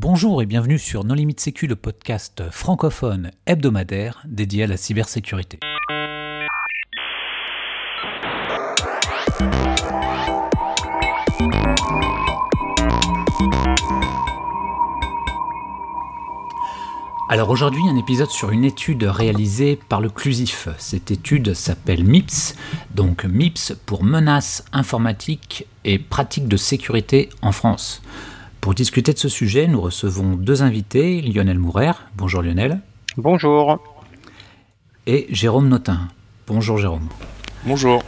Bonjour et bienvenue sur Non Limite Sécu, le podcast francophone hebdomadaire dédié à la cybersécurité. Alors aujourd'hui, un épisode sur une étude réalisée par le Clusif. Cette étude s'appelle MIPS, donc MIPS pour menaces informatiques et pratiques de sécurité en France. Pour discuter de ce sujet, nous recevons deux invités, Lionel Mourer. Bonjour Lionel. Bonjour. Et Jérôme Notin. Bonjour Jérôme. Bonjour.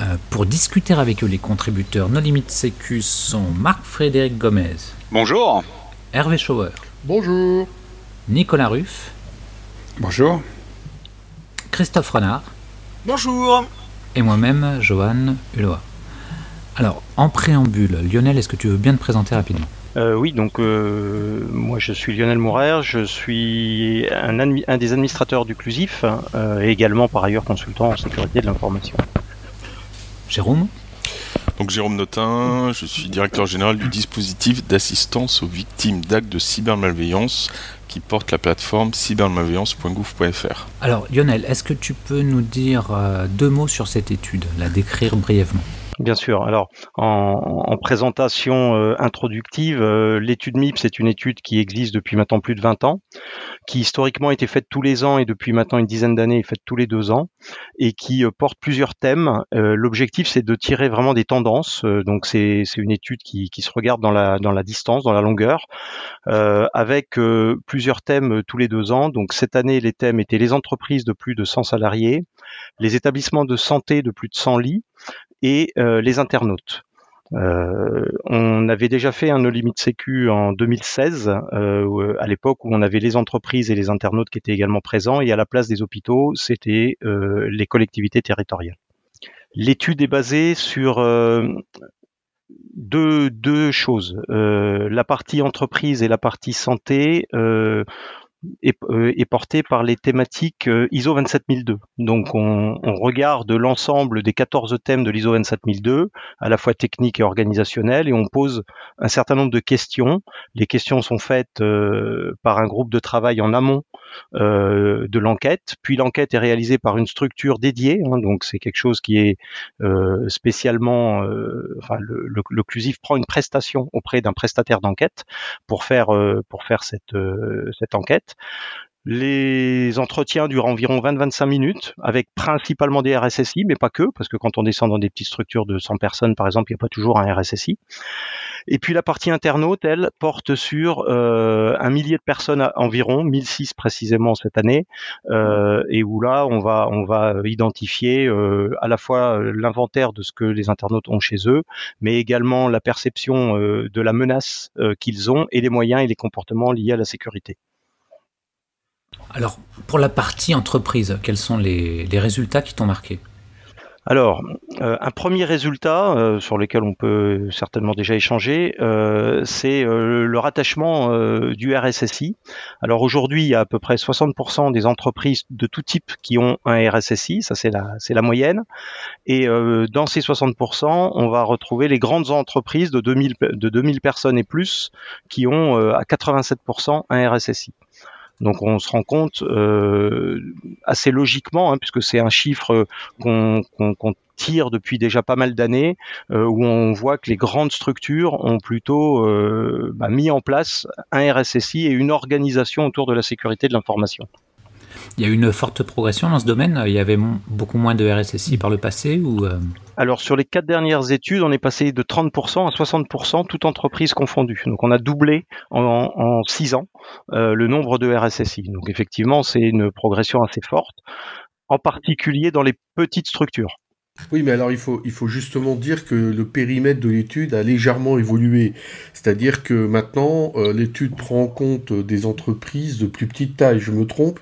Euh, pour discuter avec eux, les contributeurs No Limit Sécu sont Marc-Frédéric Gomez. Bonjour. Hervé Schauer. Bonjour. Nicolas Ruff. Bonjour. Christophe Renard. Bonjour. Et moi-même, Johan Hulot. Alors, en préambule, Lionel, est-ce que tu veux bien te présenter rapidement? Euh, oui, donc euh, moi je suis Lionel Mourer, je suis un, un des administrateurs du Clusif euh, et également par ailleurs consultant en sécurité de l'information. Jérôme? Donc Jérôme Notin, je suis directeur général du dispositif d'assistance aux victimes d'actes de cybermalveillance qui porte la plateforme cybermalveillance.gouv.fr. Alors Lionel, est-ce que tu peux nous dire deux mots sur cette étude, la décrire brièvement? Bien sûr. Alors, en, présentation euh, introductive, euh, l'étude MIPS est une étude qui existe depuis maintenant plus de 20 ans, qui historiquement été faite tous les ans et depuis maintenant une dizaine d'années est faite tous les deux ans, et qui euh, porte plusieurs thèmes. L'objectif, c'est de tirer vraiment des tendances. donc, c'est une étude qui, qui, se regarde dans la, dans la distance, dans la longueur, avec plusieurs thèmes tous les deux ans. Donc, cette année, les thèmes étaient les entreprises de plus de 100 salariés, les établissements de santé de plus de 100 lits, et euh, les internautes. Euh, on avait déjà fait un No Limit Sécu en 2016, euh, à l'époque où on avait les entreprises et les internautes qui étaient également présents, et à la place des hôpitaux, c'était les collectivités territoriales. L'étude est basée sur deux, deux choses. la partie entreprise et la partie santé est, euh, est, porté par les thématiques euh, ISO 27002. Donc on, on regarde l'ensemble des 14 thèmes de l'ISO 27002, à la fois techniques et organisationnels, et on pose un certain nombre de questions. Les questions sont faites euh, par un groupe de travail en amont euh, de l'enquête, puis l'enquête est réalisée par une structure dédiée, hein, donc c'est quelque chose qui est euh, spécialement, enfin le, le, le, CLUSIF prend une prestation auprès d'un prestataire d'enquête pour faire pour faire cette cette enquête. Les entretiens durent environ 20-25 minutes, avec principalement des RSSI, mais pas que, parce que quand on descend dans des petites structures de 100 personnes, par exemple, il n'y a pas toujours un RSSI. Et puis la partie internaute, elle, porte sur euh, un millier de personnes environ, 1006 précisément cette année, euh, et où là, on va, on va identifier euh, à la fois l'inventaire de ce que les internautes ont chez eux, mais également la perception de la menace qu'ils ont et les moyens et les comportements liés à la sécurité. Alors, pour la partie entreprise, quels sont les, résultats qui t'ont marqué? Alors, euh, un premier résultat euh, sur lequel on peut certainement déjà échanger, euh, c'est le rattachement du RSSI. Alors aujourd'hui, il y a à peu près 60% des entreprises de tout type qui ont un RSSI, ça c'est la, c'est la moyenne. Et dans ces 60%, on va retrouver les grandes entreprises de 2000, de 2000 personnes et plus qui ont à 87% un RSSI. Donc on se rend compte euh, assez logiquement, hein, puisque c'est un chiffre qu'on tire depuis déjà pas mal d'années, euh, où on voit que les grandes structures ont plutôt euh, bah, mis en place un RSSI et une organisation autour de la sécurité de l'information. Il y a eu une forte progression dans ce domaine? Il y avait beaucoup moins de RSSI par le passé ou euh? Alors sur les quatre dernières études, on est passé de 30% à 60%, toute entreprise confondue. Donc on a doublé en, six ans euh, le nombre de RSSI. Donc effectivement, c'est une progression assez forte, en particulier dans les petites structures. Oui, mais alors il faut, il faut justement dire que le périmètre de l'étude a légèrement évolué. C'est-à-dire que maintenant, euh, l'étude prend en compte des entreprises de plus petite taille. Je me trompe?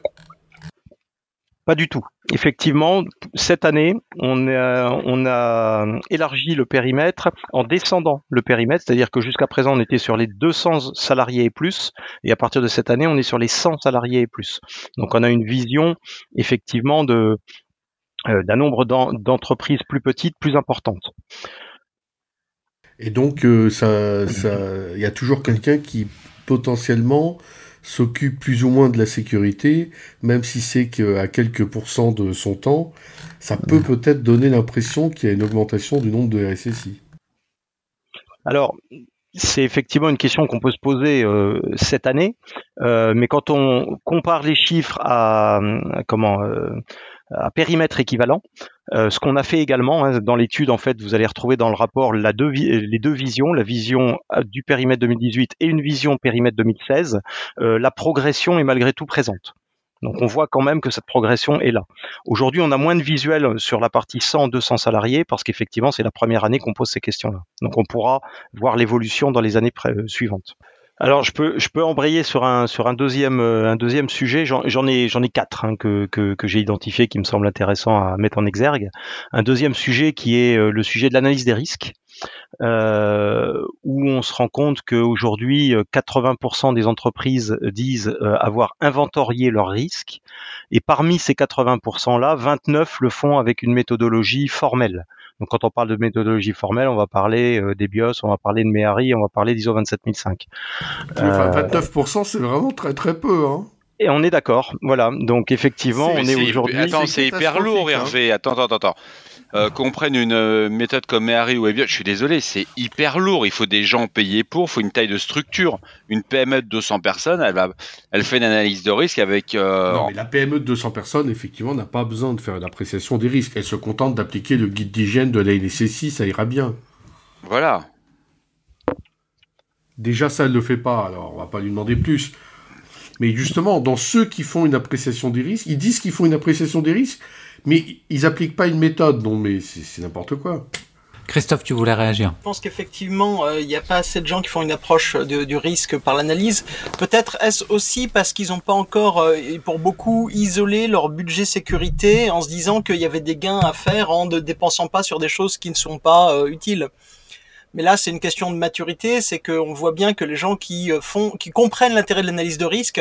Pas du tout. Effectivement, cette année, on a, élargi le périmètre en descendant le périmètre, c'est-à-dire que jusqu'à présent, on était sur les 200 salariés et plus, et à partir de cette année, on est sur les 100 salariés et plus. Donc, on a une vision effectivement de euh, d'un nombre d'entreprises plus petites, plus importantes. Et donc, euh, il y a toujours quelqu'un qui potentiellement s'occupe plus ou moins de la sécurité, même si c'est qu'à quelques pourcents de son temps, ça peut peut-être donner l'impression qu'il y a une augmentation du nombre de RSSI. Alors, c'est effectivement une question qu'on peut se poser euh, cette année, euh, mais quand on compare les chiffres à, comment euh, à périmètre équivalent, ce qu'on a fait également hein, dans l'étude, en fait, vous allez retrouver dans le rapport deux, les deux visions, la vision du périmètre 2018 et une vision périmètre 2016. la progression est malgré tout présente. Donc on voit quand même que cette progression est là. Aujourd'hui, on a moins de visuels sur la partie 100-200 salariés parce qu'effectivement, c'est la première année qu'on pose ces questions-là. Donc on pourra voir l'évolution dans les années euh, suivantes. Alors je peux je peux embrayer sur un sur un deuxième euh, un deuxième sujet. J'en ai j'en ai quatre hein, que que, que j'ai identifié qui me semble intéressant à mettre en exergue. Un deuxième sujet qui est euh, le sujet de l'analyse des risques. Euh, où on se rend compte qu'aujourd'hui 80% des entreprises disent avoir inventorié leurs risques et parmi ces 80% là 29 le font avec une méthodologie formelle donc quand on parle de méthodologie formelle, on va parler euh, des BIOS, on va parler de MEARI, on va parler d'ISO 27005. Enfin, 29%, euh, c'est vraiment très très peu. Hein. Et on est d'accord, voilà. Donc effectivement, on est, aujourd'hui. Attends, c'est hyper lourd, hein. Hervé. Attends, attends, attends. Euh, qu'on prenne une euh, méthode comme Mehari ou Eviot, je suis désolé, c'est hyper lourd. Il faut des gens payés pour, il faut une taille de structure. Une PME de 200 personnes, elle, va, elle fait une analyse de risque avec. Euh, non, mais la PME de 200 personnes, effectivement, n'a pas besoin de faire une appréciation des risques. Elle se contente d'appliquer le guide d'hygiène de la NSSI, ça ira bien. Voilà. Déjà, ça, elle ne le fait pas, alors on va pas lui demander plus. Mais justement, dans ceux qui font une appréciation des risques, ils disent qu'ils font une appréciation des risques, mais ils appliquent pas une méthode, non, mais c'est n'importe quoi. Christophe, tu voulais réagir Je pense qu'effectivement, euh, il n'y a pas assez de gens qui font une approche du risque par l'analyse. Peut-être est-ce aussi parce qu'ils n'ont pas encore, euh, pour beaucoup, isolé leur budget sécurité en se disant qu'il y avait des gains à faire en ne dépensant pas sur des choses qui ne sont pas euh, utiles. Mais là, c'est une question de maturité, c'est qu'on voit bien que les gens qui euh, font, qui comprennent l'intérêt de l'analyse de risque,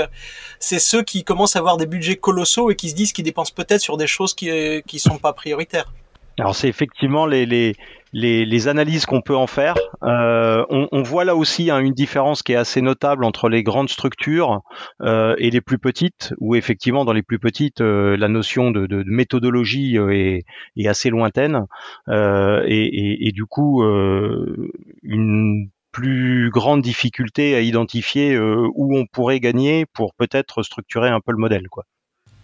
c'est ceux qui commencent à avoir des budgets colossaux et qui se disent qu'ils dépensent peut-être sur des choses qui euh, qui sont pas prioritaires. Alors c'est effectivement les, les, les analyses qu'on peut en faire. Euh, on, on, voit là aussi hein, une différence qui est assez notable entre les grandes structures euh, et les plus petites, où effectivement dans les plus petites, euh, la notion de, de, de méthodologie euh, est, est, assez lointaine euh, et, et, et, du coup une plus grande difficulté à identifier où on pourrait gagner pour peut-être structurer un peu le modèle. Quoi.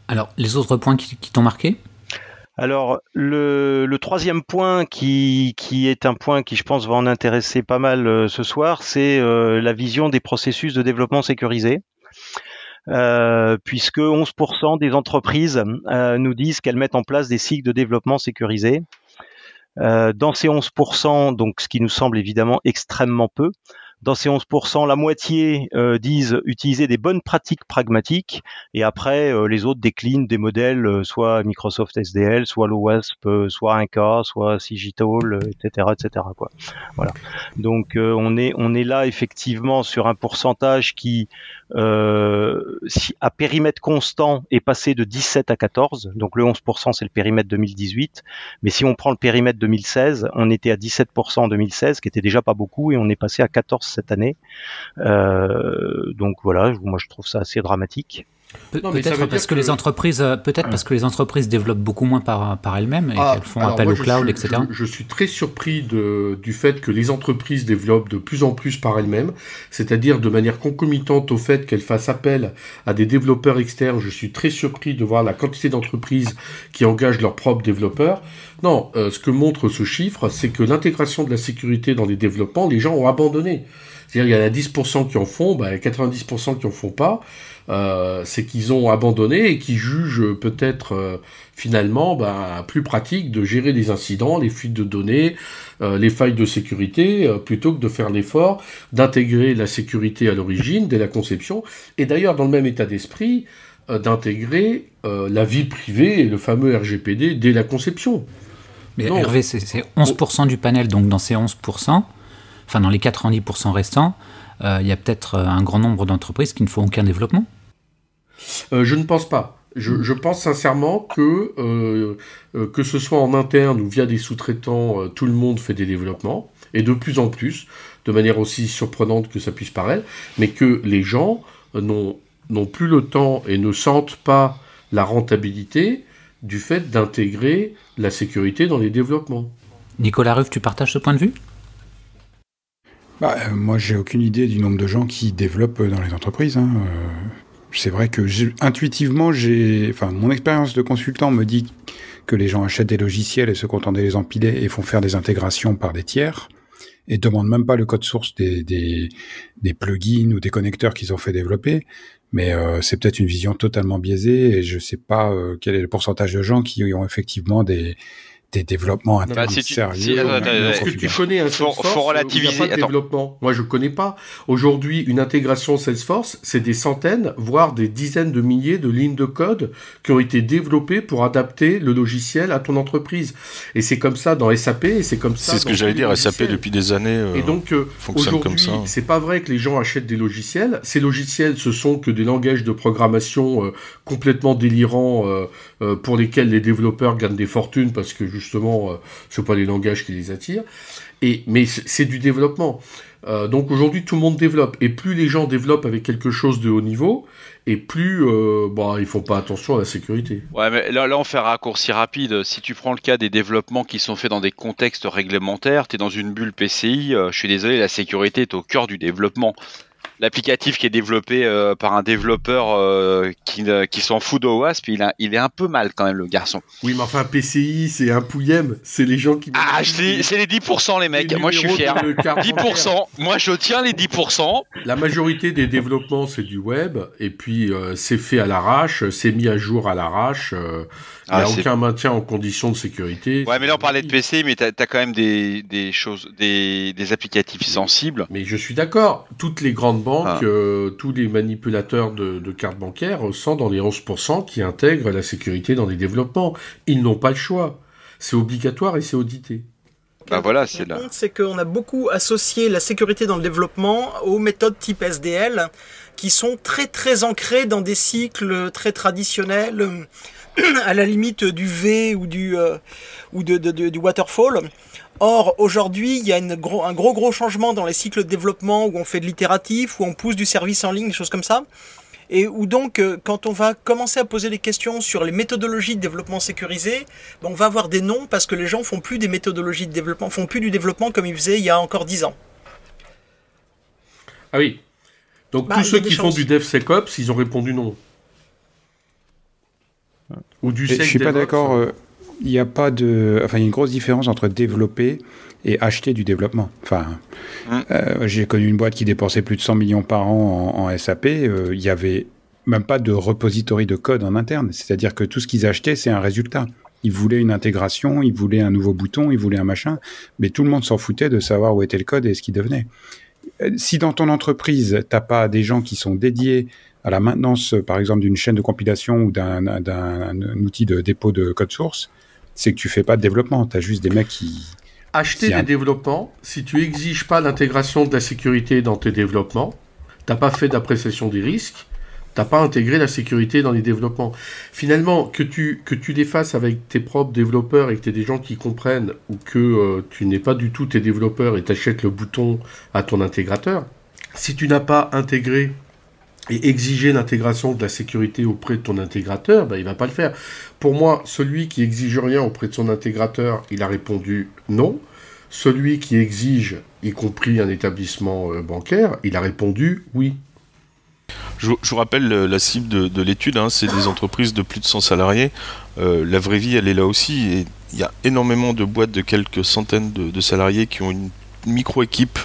Alors les autres points qui, qui t'ont marqué? Alors le, troisième point qui, est un point qui je pense va en intéresser pas mal euh, ce soir, c'est euh, la vision des processus de développement sécurisé. Euh, puisque 11% des entreprises nous disent qu'elles mettent en place des cycles de développement sécurisés. dans ces 11%, donc ce qui nous semble évidemment extrêmement peu, dans ces 11%, la moitié euh, disent utiliser des bonnes pratiques pragmatiques et après euh, les autres déclinent des modèles euh, soit Microsoft SDL, soit l'OWASP, soit 1K, soit Sigital, etc., etc. Voilà. Donc on est on est là effectivement sur un pourcentage qui à périmètre constant est passé de 17 à 14. Donc le 11% c'est le périmètre 2018, mais si on prend le périmètre 2016, on était à 17% en 2016, qui était déjà pas beaucoup, et on est passé à 14 cette année. Euh, donc voilà, moi je trouve ça assez dramatique. Peut-être parce que, les entreprises, euh, peut-être parce que les entreprises développent beaucoup moins par, par elles-mêmes et ah, qu'elles font appel au cloud, etc. Je, suis très surpris de, du fait que les entreprises développent de plus en plus par elles-mêmes, c'est-à-dire de manière concomitante au fait qu'elles fassent appel à des développeurs externes. Je suis très surpris de voir la quantité d'entreprises qui engagent leurs propres développeurs. Non, euh, ce que montre ce chiffre, c'est que l'intégration de la sécurité dans les développements, les gens ont abandonné. C'est-à-dire il y en a 10% qui en font, bah, 90% qui en font pas. Euh, c'est qu'ils ont abandonné et qui jugent peut-être euh, finalement bah, plus pratique de gérer les incidents, les fuites de données, euh, les failles de sécurité, plutôt que de faire l'effort d'intégrer la sécurité à l'origine, dès la conception, et d'ailleurs dans le même état d'esprit, d'intégrer la vie privée et le fameux RGPD dès la conception. Mais Hervé, c'est 11% du panel, donc dans ces 11%, enfin dans les 90% restants, il y a peut-être un grand nombre d'entreprises qui ne font aucun développement. Euh, je ne pense pas. Je, pense sincèrement que euh, euh, que ce soit en interne ou via des sous-traitants, tout le monde fait des développements. et de plus en plus, de manière aussi surprenante que ça puisse paraître, mais que les gens n'ont plus le temps et ne sentent pas la rentabilité du fait d'intégrer la sécurité dans les développements. Nicolas Ruff, tu partages ce point de vue? Bah, euh, Moi, j'ai aucune idée du nombre de gens qui développent dans les entreprises. Hein. Euh, c'est vrai que intuitivement, j'ai, enfin, mon expérience de consultant me dit que les gens achètent des logiciels et se contentent de les empiler et font faire des intégrations par des tiers et demandent même pas le code source des, des, des plugins ou des connecteurs qu'ils ont fait développer. Mais euh, c'est peut-être une vision totalement biaisée et je sais pas quel est le pourcentage de gens qui ont effectivement des, des développements internes bah, sérieux. Est-ce que tu connais un Salesforce faut, relativiser. pas de développement? Moi, je connais pas. Aujourd'hui, une intégration Salesforce, c'est des centaines, voire des dizaines de milliers de lignes de code qui ont été développées pour adapter le logiciel à ton entreprise. Et c'est comme ça dans SAP, et c'est comme ça. C'est ce que j'allais dire. SAP depuis des années. Euh, et donc euh, aujourd'hui, c'est pas vrai que les gens achètent des logiciels. Ces logiciels, ce sont que des langages de programmation euh, complètement délirants pour lesquels les développeurs gagnent des fortunes parce que justement, euh, ce pas les langages qui les attirent. Et, mais c'est du développement. Euh, donc aujourd'hui, tout le monde développe. Et plus les gens développent avec quelque chose de haut niveau, et plus euh, ils font pas attention à la sécurité. Ouais, mais là, là, on fait un raccourci rapide. Si tu prends le cas des développements qui sont faits dans des contextes réglementaires, tu es dans une bulle PCI, je suis désolé, la sécurité est au cœur du développement l'applicatif qui est développé euh, par un développeur euh, qui, qui s'en fout d'OWASP, il, il est un peu mal quand même le garçon. Oui, mais enfin PCI, c'est un pouillem, c'est les gens qui. Ah, c'est les 10% les mecs. moi je suis fier. 10%. Moi je tiens les 10%. La majorité des développements c'est du web et puis euh, c'est fait à l'arrache, c'est mis à jour à l'arrache. Il n'y a ah, aucun maintien en conditions de sécurité. Ouais, mais là on parlait de PC, mais tu as, quand même des, des choses, des, des, applicatifs sensibles. Mais je suis d'accord. Toutes les grandes banques, ah. euh, tous les manipulateurs de, de, cartes bancaires sont dans les 11% qui intègrent la sécurité dans les développements. Ils n'ont pas le choix. C'est obligatoire et c'est audité. Bah voilà, c'est là. C'est qu'on a beaucoup associé la sécurité dans le développement aux méthodes type SDL, qui sont très très ancrées dans des cycles très traditionnels à la limite du V ou du, euh, ou de, du waterfall. Or, aujourd'hui, il y a une gros, un gros gros changement dans les cycles de développement où on fait de l'itératif, où on pousse du service en ligne, des choses comme ça. Et où donc, euh, quand on va commencer à poser des questions sur les méthodologies de développement sécurisé, ben, on va avoir des noms parce que les gens font plus des méthodologies de développement, font plus du développement comme ils faisaient il y a encore 10 ans. Ah oui. Donc bah, tous ceux qui font du DevSecOps, ils ont répondu non. Ou du Je suis pas d'accord. Euh, il n'y a pas de. Enfin, il y a une grosse différence entre développer et acheter du développement. Enfin, hum. euh, j'ai connu une boîte qui dépensait plus de 100 millions par an en, SAP. Euh, il n'y avait même pas de repository de code en interne. C'est-à-dire que tout ce qu'ils achetaient, c'est un résultat. Ils voulaient une intégration, ils voulaient un nouveau bouton, ils voulaient un machin, mais tout le monde s'en foutait de savoir où était le code et ce qui devenait. Si dans ton entreprise, tu n'as pas des gens qui sont dédiés à la maintenance, par exemple, d'une chaîne de compilation ou d'un outil de dépôt de code source, c'est que tu fais pas de développement. Tu as juste des mecs qui. Acheter des développements, si tu exiges pas l'intégration de la sécurité dans tes développements, t'as pas fait d'appréciation des risques, t'as pas intégré la sécurité dans les développements. Finalement, que tu, que tu les fasses avec tes propres développeurs et que tu aies des gens qui comprennent ou que euh, tu n'es pas du tout tes développeurs et t'achètes le bouton à ton intégrateur, si tu n'as pas intégré et exiger l'intégration de la sécurité auprès de ton intégrateur, ben, il va pas le faire. Pour moi, celui qui exige rien auprès de son intégrateur, il a répondu non. Celui qui exige, y compris un établissement euh, bancaire, il a répondu oui. Je, vous rappelle la cible de, l'étude, hein, c'est des entreprises de plus de 100 salariés. Euh, la vraie vie, elle est là aussi. Il y a énormément de boîtes de quelques centaines de salariés qui ont une micro-équipe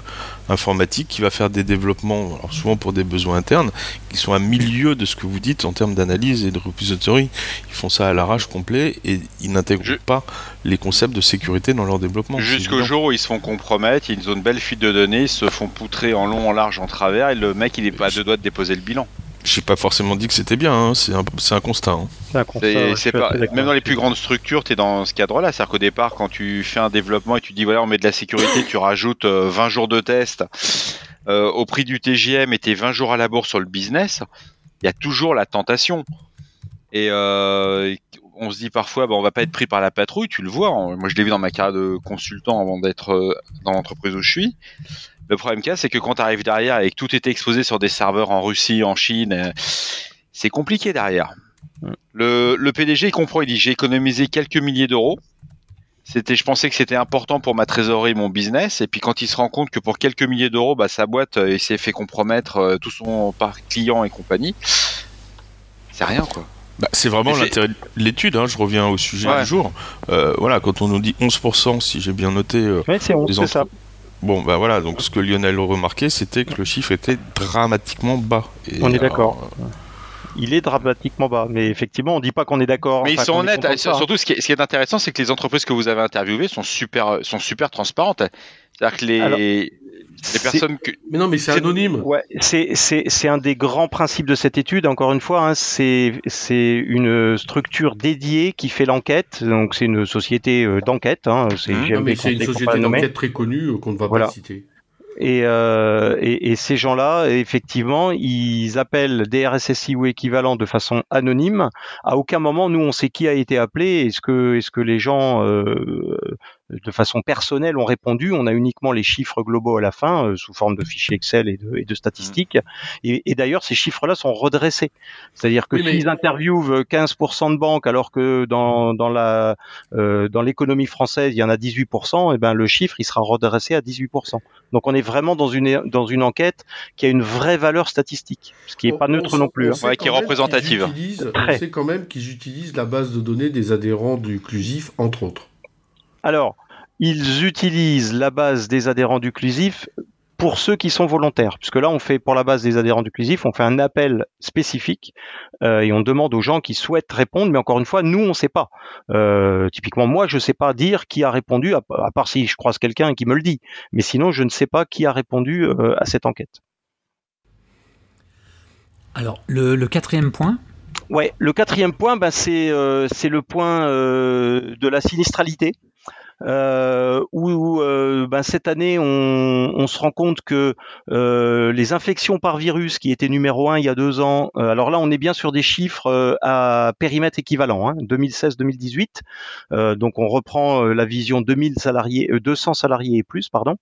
informatique qui va faire des développements, alors souvent pour des besoins internes, qui sont à milieu de ce que vous dites en termes d'analyse et de repository. Ils font ça à l'arrache complet et ils n'intègrent pas les concepts de sécurité dans leur développement. Jusqu'au jour où ils se font compromettre, ils ont une belle fuite de données, ils se font poutrer en long, en large, en travers et le mec il est pas à deux doigts de déposer le bilan. J'ai pas forcément dit que c'était bien, hein. c'est un, un, constat. Hein. même dans les plus grandes structures, tu es dans ce cadre-là. C'est-à-dire qu'au départ, quand tu fais un développement et tu dis voilà, on met de la sécurité, tu rajoutes 20 euh, jours de test euh, au prix du TGM et tu 20 jours à la bourse sur le business, il y a toujours la tentation. Et euh, on se dit parfois, bah, on va pas être pris par la patrouille, tu le vois. Moi, je l'ai vu dans ma carrière de consultant avant d'être euh, dans l'entreprise où je suis. Le problème cas, c'est que quand tu arrives derrière et que tout est exposé sur des serveurs en Russie, en Chine, euh, c'est compliqué derrière. Le, le PDG il comprend, il dit j'ai économisé quelques milliers d'euros. C'était, je pensais que c'était important pour ma trésorerie, mon business, et puis quand il se rend compte que pour quelques milliers d'euros, bah, sa boîte, il s'est fait compromettre tout son parc client et compagnie, c'est rien quoi. Bah, c'est vraiment l'intérêt de l'étude, hein, je reviens au sujet du jour. Euh, voilà, quand on nous dit 11%, si j'ai bien noté. Euh, c'est 11, c'est ça. Bon, bah voilà, donc ce que Lionel remarquait, c'était que le chiffre était dramatiquement bas. on est d'accord. il est dramatiquement bas. Mais effectivement, on ne dit pas qu'on est d'accord. Mais ils sont honnêtes. Surtout, ce qui, est, ce qui, est, intéressant, c'est que les entreprises que vous avez interviewées sont super, sont super transparentes. C'est-à-dire que les, les personnes que... Mais non, mais c'est anonyme. Ouais, c'est un des grands principes de cette étude. Encore une fois, hein, c'est une structure dédiée qui fait l'enquête. Donc c'est une société euh, d'enquête. Hein, c'est mmh. une société d'enquête très connue euh, qu'on ne va pas citer. Euh, et, et, ces gens-là, effectivement, ils appellent des RSSI ou équivalents de façon anonyme. À aucun moment, nous, on sait qui a été appelé. Est-ce que, est-ce que les gens euh, de façon personnelle ont répondu. On a uniquement les chiffres globaux à la fin, euh, sous forme de fichiers Excel et de, et de statistiques. Mmh. Et, et d'ailleurs, ces chiffres-là sont redressés. C'est-à-dire que s'ils interviewent 15% de banques, alors que dans, dans la euh, dans l'économie française, il y en a 18%, et ben le chiffre il sera redressé à 18%. Donc on est vraiment dans une dans une enquête qui a une vraie valeur statistique, ce qui est pas neutre non plus, hein. qui est représentative. On sait quand même qu'ils utilisent la base de données des adhérents du Clusif, entre autres. Alors, ils utilisent la base des adhérents du Clusif pour ceux qui sont volontaires, puisque là on fait pour la base des adhérents du Clusif, on fait un appel spécifique euh, et on demande aux gens qui souhaitent répondre, mais encore une fois, nous on ne sait pas. Euh, typiquement, moi je ne sais pas dire qui a répondu, à, part si je croise quelqu'un qui me le dit, mais sinon je ne sais pas qui a répondu euh, à cette enquête. Alors le, quatrième point? Ouais, le quatrième point, ben, c'est le point de la sinistralité euh, où, euh, ben, cette année on, on, se rend compte que euh, les infections par virus qui étaient numéro un il y a deux ans, euh, alors là on est bien sur des chiffres euh, à périmètre équivalent, hein, 2016-2018, donc on reprend la vision 2000 salariés, 200 salariés et plus, pardon.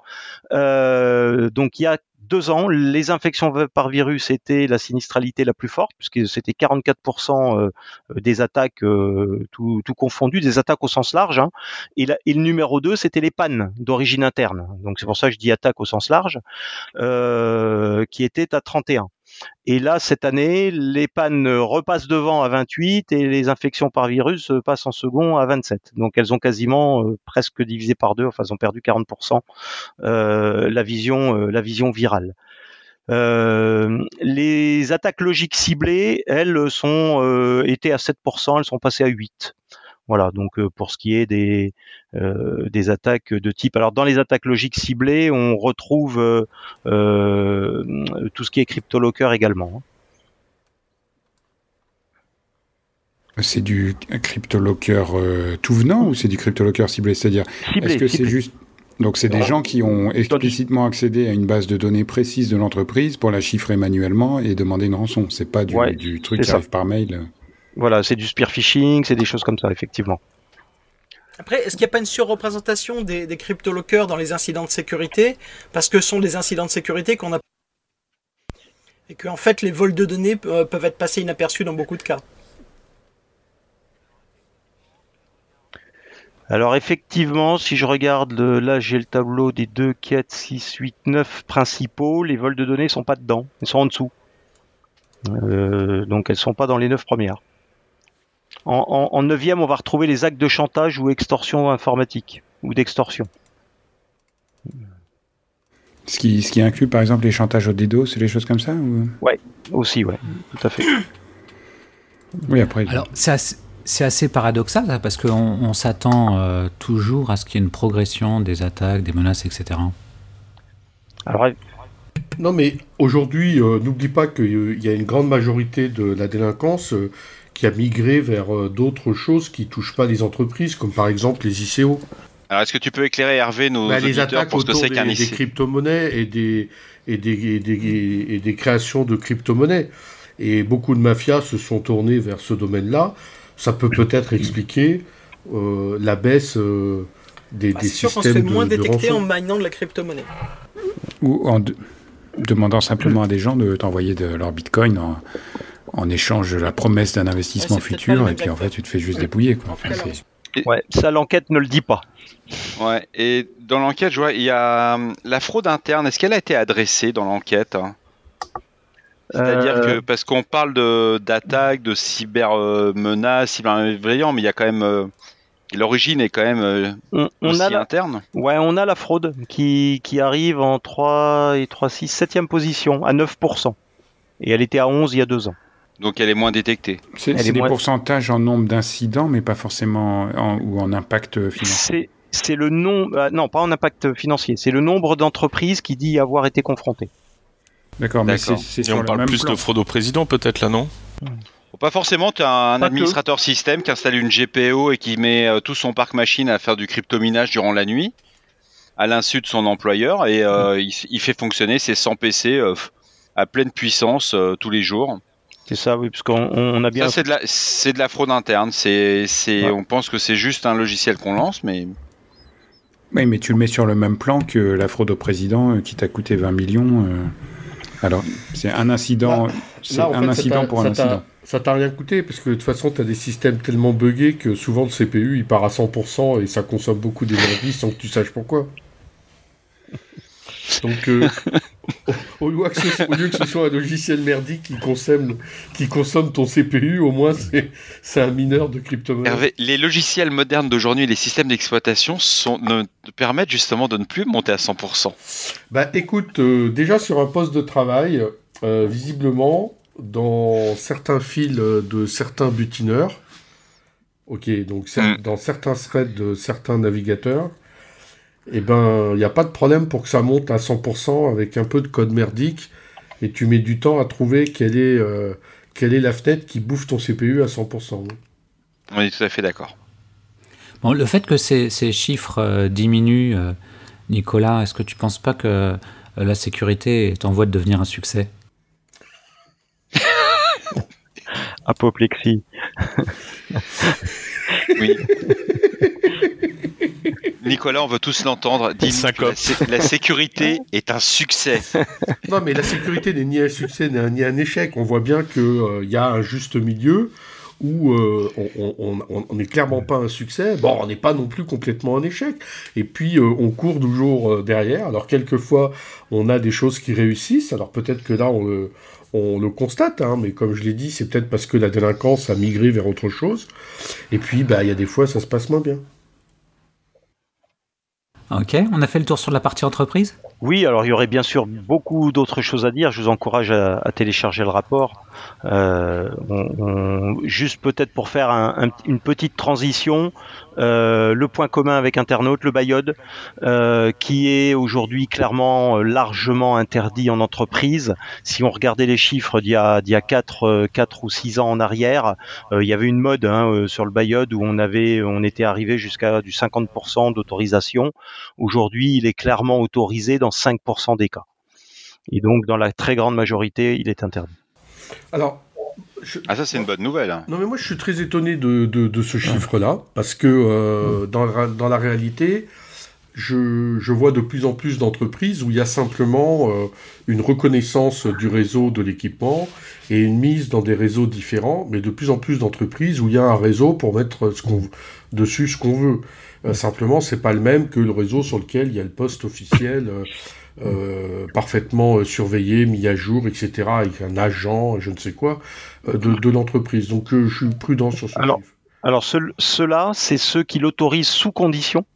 donc il y a deux ans, les infections par virus étaient la sinistralité la plus forte, puisque c'était 44% euh, des attaques, euh, tout, confondu, des attaques au sens large. Hein. Et, et, le numéro 2, c'était les pannes d'origine interne. Donc c'est pour ça que je dis attaque au sens large, euh, qui était à 31. Et là, cette année, les pannes repassent devant à 28 et les infections par virus passent en second à 27. Donc elles ont quasiment euh, presque divisé par deux, enfin elles ont perdu 40% euh, la vision, euh, la vision virale. les attaques logiques ciblées, elles sont étaient à 7%, elles sont passées à 8. Voilà, donc pour ce qui est des, euh, des attaques de type. Alors dans les attaques logiques ciblées, on retrouve euh, tout ce qui est cryptolocker également. Hein. C'est du cryptolocker tout venant ou c'est du cryptolocker ciblé? C'est-à-dire, est-ce que c'est juste donc c'est des gens qui ont explicitement accédé à une base de données précise de l'entreprise pour la chiffrer manuellement et demander une rançon. C'est pas du, du truc qui arrive par mail. Voilà, c'est du spear phishing, c'est des choses comme ça, effectivement. Après, est-ce qu'il n'y a pas une surreprésentation des, des cryptolockers dans les incidents de sécurité? Parce que ce sont des incidents de sécurité qu'on a. Et qu'en fait, les vols de données peuvent être passés inaperçus dans beaucoup de cas. Alors effectivement, si je regarde, là j'ai le tableau des 2, 4, 6, 8, 9 principaux, les vols de données ne sont pas dedans, ils sont en dessous. Euh, donc elles ne sont pas dans les 9 premières. En, neuvième, on va retrouver les actes de chantage ou extorsion informatique ou d'extorsion. Ce qui, ce qui inclut par exemple les chantages au DDoS c'est les choses comme ça ou... Ouais, aussi, ouais, tout à fait. Oui, après. Alors, c'est assez, assez, paradoxal parce qu'on on, s'attend euh, toujours à ce qu'il y ait une progression des attaques, des menaces, etc. Alors, non, mais aujourd'hui, euh, n'oublie pas qu'il y a une grande majorité de la délinquance euh, qui a migré vers euh, d'autres choses qui touchent pas les entreprises, comme par exemple les ICO. Alors, est-ce que tu peux éclairer, Hervé, nos bah, les attaques pour ce que c'est qu'un des, des crypto-monnaies et des, et, des, et, des, créations de crypto-monnaies. Et beaucoup de mafias se sont tournés vers ce domaine-là, ça peut peut-être expliquer la baisse des, bah, des systèmes sûr qu'on se fait moins détecter en minant de la crypto-monnaie. Ou en demandant simplement à des gens de t'envoyer de leur bitcoin en, en échange de la promesse d'un investissement futur, et puis en fait, tu te fais juste dépouiller. Quoi. ouais, ça, l'enquête ne le dit pas. Ouais, et dans l'enquête, je vois, il y a hum, la fraude interne. Est-ce qu'elle a été adressée dans l'enquête hein? C'est-à-dire euh. que, parce qu'on parle d'attaques, de, cyber euh, menaces, cyber mais il y a quand même. Euh, l'origine est quand même on, aussi a interne. Ouais, on a la fraude qui, qui arrive en 3 et 3, 6, 7e position, à 9%. Et elle était à 11 il y a deux ans. Donc elle est moins détectée. C'est des pourcentages en nombre d'incidents, mais pas forcément en, ou en impact financier. C'est le nombre, euh, non pas en impact financier, c'est le nombre d'entreprises qui dit avoir été confrontées. D'accord, mais c'est Et on parle plus de fraude au président peut-être là, non? Pas forcément, tu as un administrateur système qui installe une GPO et qui met euh, tout son parc machine à faire du cryptominage durant la nuit, à l'insu de son employeur, et euh, il, fait fonctionner ses 100 PC à pleine puissance tous les jours. C'est ça, oui, parce qu'on a bien. Ça, c'est de la, fraude interne. C'est, on pense que c'est juste un logiciel qu'on lance, mais. Oui, mais tu le mets sur le même plan que la fraude au président euh, qui t'a coûté 20 millions. Euh. Alors, c'est un incident, c'est un incident pour un incident. Ça t'a rien coûté, parce que de toute façon, tu as des systèmes tellement buggés que souvent le CPU il part à 100% et ça consomme beaucoup d'énergie sans que tu saches pourquoi. Donc, euh, au, lieu que ce, soit un logiciel merdique qui consomme, qui consomme ton CPU, au moins c'est un mineur de crypto-monnaie. Les logiciels modernes d'aujourd'hui, les systèmes d'exploitation ne permettent justement de ne plus monter à 100%. Bah écoute, euh, déjà sur un poste de travail, euh, visiblement, dans certains fils de certains butineurs, ok, donc mm. dans certains threads de certains navigateurs, eh ben, il n'y a pas de problème pour que ça monte à 100% avec un peu de code merdique, et tu mets du temps à trouver quelle est, euh, quelle est la fenêtre qui bouffe ton CPU à 100%. On est tout à fait d'accord. Bon, le fait que ces, chiffres euh, diminuent, euh, Nicolas, est-ce que tu ne penses pas que la sécurité est en voie de devenir un succès? Apoplexie. oui. Nicolas, on veut tous l'entendre. Dis la, la, sécurité est un succès. Non, mais la sécurité n'est ni un succès ni un, échec. On voit bien qu'il euh, y a un juste milieu où euh, on n'est clairement pas un succès. Bon, on n'est pas non plus complètement un échec. Et puis, euh, on court toujours derrière. Alors, quelquefois, on a des choses qui réussissent. Alors, peut-être que là, on le, on le constate, hein, mais comme je l'ai dit, c'est peut-être parce que la délinquance a migré vers autre chose. Et puis, bah, il y a des fois, ça se passe moins bien. Ok, on a fait le tour sur la partie entreprise? Oui, alors il y aurait bien sûr beaucoup d'autres choses à dire. Je vous encourage à, télécharger le rapport. Euh, juste peut-être pour faire une petite transition, euh, le point commun avec Internaute, le Bayode, euh, qui est aujourd'hui clairement euh, largement interdit en entreprise. Si on regardait les chiffres d'il y a, d'il y a 4, 4 ou 6 ans en arrière, il y avait une mode hein, sur le Bayode où on, avait, on était arrivé jusqu'à du 50% d'autorisation. Aujourd'hui, il est clairement autorisé dans 5% des cas. Et donc, dans la très grande majorité, il est interdit. Alors, ah ça c'est une bonne nouvelle. Hein. Non mais moi je suis très étonné de, de, ce chiffre-là, parce que euh, dans, dans, la réalité, je, je, vois de plus en plus d'entreprises où il y a simplement euh, une reconnaissance du réseau de l'équipement et une mise dans des réseaux différents, mais de plus en plus d'entreprises où il y a un réseau pour mettre ce qu'on dessus ce qu'on veut. Euh, simplement, c'est pas le même que le réseau sur lequel il y a le poste officiel. Euh, euh, parfaitement euh, surveillé, mis à jour, etc., avec un agent, je ne sais quoi, de, l'entreprise. Donc je suis prudent sur ce alors, Alors ceux-là, c'est ceux qui l'autorisent sous condition.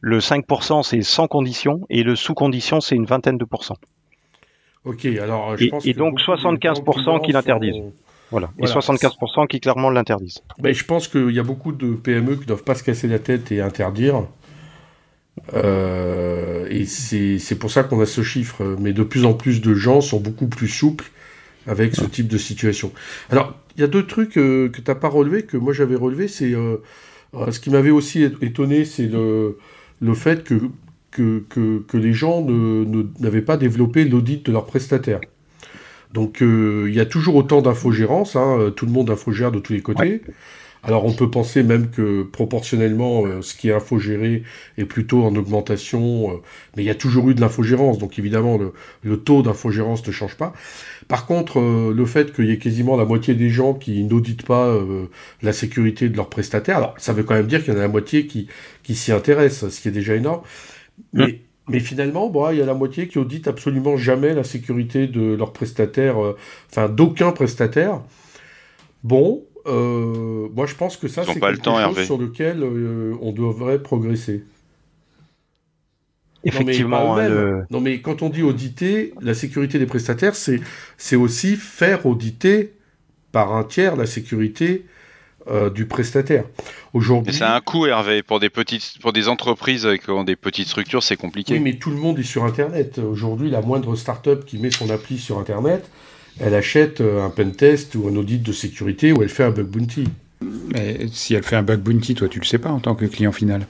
Le 5%, c'est sans condition, et le sous condition, c'est une vingtaine de pourcents. Ok, alors je et, pense et donc 75% qui l'interdisent. Voilà. Et 75% qui clairement l'interdisent. Ben, je pense qu'il y a beaucoup de PME qui ne doivent pas se casser la tête et interdire. Euh, et c'est pour ça qu'on a ce chiffre. Mais de plus en plus de gens sont beaucoup plus souples avec ce type de situation. Alors, il y a deux trucs euh, que tu n'as pas relevé, que moi j'avais relevé. C'est euh, ce qui m'avait aussi étonné, c'est le, le fait que, que, que, que les gens n'avaient pas développé l'audit de leurs prestataires. Donc, il y a toujours autant d'infogérance, hein, tout le monde infogère de tous les côtés. Alors on peut penser même que proportionnellement, ce qui est infogéré est plutôt en augmentation, mais il y a toujours eu de l'infogérance, donc évidemment le, le taux d'infogérance ne change pas. Par contre, le fait qu'il y ait quasiment la moitié des gens qui n'auditent pas la sécurité de leurs prestataires, alors ça veut quand même dire qu'il y en a la moitié qui, qui s'y intéressent, ce qui est déjà énorme. Mais. Mais finalement, bon, il y a la moitié qui audite absolument jamais la sécurité de leurs prestataires, enfin d'aucun prestataire. Bon, euh, moi je pense que ça c'est quelque chose sur lequel euh, on devrait progresser. Effectivement. Non mais, quand on dit auditer, la sécurité des prestataires, c'est aussi faire auditer par un tiers la sécurité euh, du prestataire. Aujourd'hui. c'est un coût, Hervé, pour des petites, pour des entreprises qui ont des petites structures, c'est compliqué. Oui, mais tout le monde est sur Internet. Aujourd'hui, la moindre start-up qui met son appli sur Internet, elle achète euh, un pen test ou un audit de sécurité ou elle fait un bug bounty. Mais si elle fait un bug bounty, toi, tu le sais pas en tant que client final.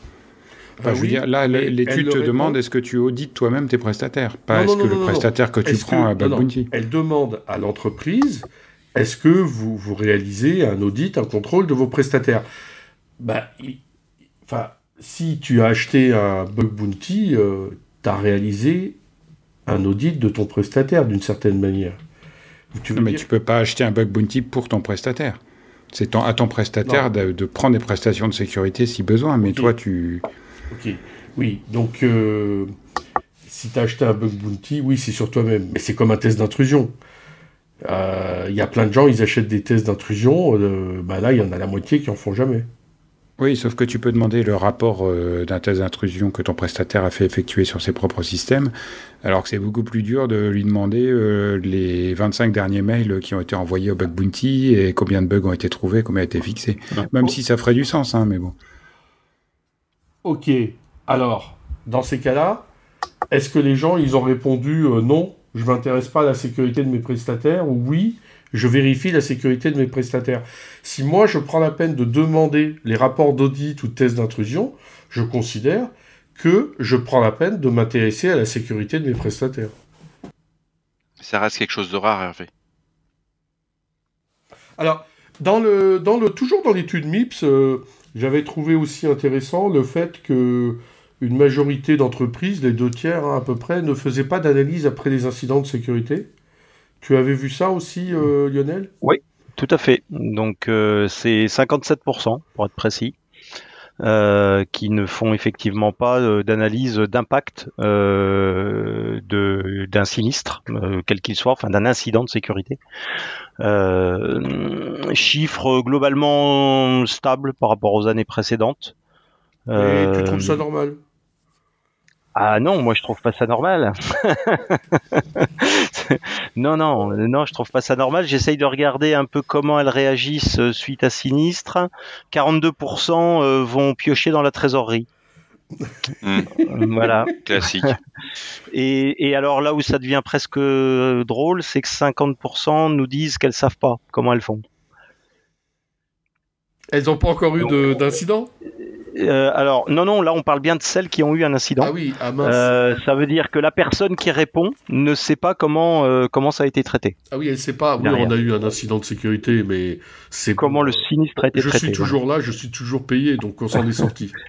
Enfin, je veux dire, là, l'étude te demande est-ce que tu audites toi-même tes prestataires, pas est-ce que le prestataire que tu prends a un bug bounty? Elle demande à l'entreprise est-ce que vous, vous réalisez un audit, un contrôle de vos prestataires? Bah, enfin, si tu as acheté un bug bounty, euh, tu as réalisé un audit de ton prestataire d'une certaine manière. Tu mais tu peux pas acheter un bug bounty pour ton prestataire. C'est à ton prestataire de, prendre des prestations de sécurité si besoin, mais toi tu. Ok, oui, donc euh, si tu as acheté un bug bounty, oui, c'est sur toi-même. Mais c'est comme un test d'intrusion. Il euh, y a plein de gens, ils achètent des tests d'intrusion, euh, bah là, il y en a la moitié qui en font jamais. Oui, sauf que tu peux demander le rapport euh, d'un test d'intrusion que ton prestataire a fait effectuer sur ses propres systèmes, alors que c'est beaucoup plus dur de lui demander euh, les 25 derniers mails qui ont été envoyés au bug bounty et combien de bugs ont été trouvés, combien a été fixé. Même si ça ferait du sens, hein, mais bon. Ok, alors, dans ces cas-là, est-ce que les gens, ils ont répondu euh, non, je ne m'intéresse pas à la sécurité de mes prestataires, ou oui, je vérifie la sécurité de mes prestataires. Si moi je prends la peine de demander les rapports d'audit ou de tests d'intrusion, je considère que je prends la peine de m'intéresser à la sécurité de mes prestataires. Ça reste quelque chose de rare, Hervé. Alors, dans le, dans le, toujours dans l'étude MIPS, euh, j'avais trouvé aussi intéressant le fait que une majorité d'entreprises, les deux tiers hein, à peu près, ne faisaient pas d'analyse après les incidents de sécurité. Tu avais vu ça aussi, euh, Lionel? Oui, tout à fait. Donc euh, c'est 57% pour être précis. Euh, qui ne font effectivement pas d'analyse d'impact d'un sinistre, quel qu'il soit, enfin d'un incident de sécurité. chiffre globalement stable par rapport aux années précédentes. Et tu trouves ça normal? Ah non, moi je trouve pas ça normal. non, non, non, je trouve pas ça normal. J'essaye de regarder un peu comment elles réagissent euh, suite à sinistre. 42% euh, vont piocher dans la trésorerie. Hmm. Voilà. Classique. Et, et, alors là où ça devient presque euh, drôle, c'est que 50% nous disent qu'elles savent pas comment elles font. Elles n'ont pas encore eu d'incident? Euh, alors, non, non, là, on parle bien de celles qui ont eu un incident. Ah oui, ah euh, ça veut dire que la personne qui répond ne sait pas comment, euh, comment ça a été traité. Ah oui, elle ne sait pas. Oui, on a eu un incident de sécurité, mais c'est. Comment le sinistre a été je traité. Je suis toujours là, je suis toujours payé, donc on s'en est sorti.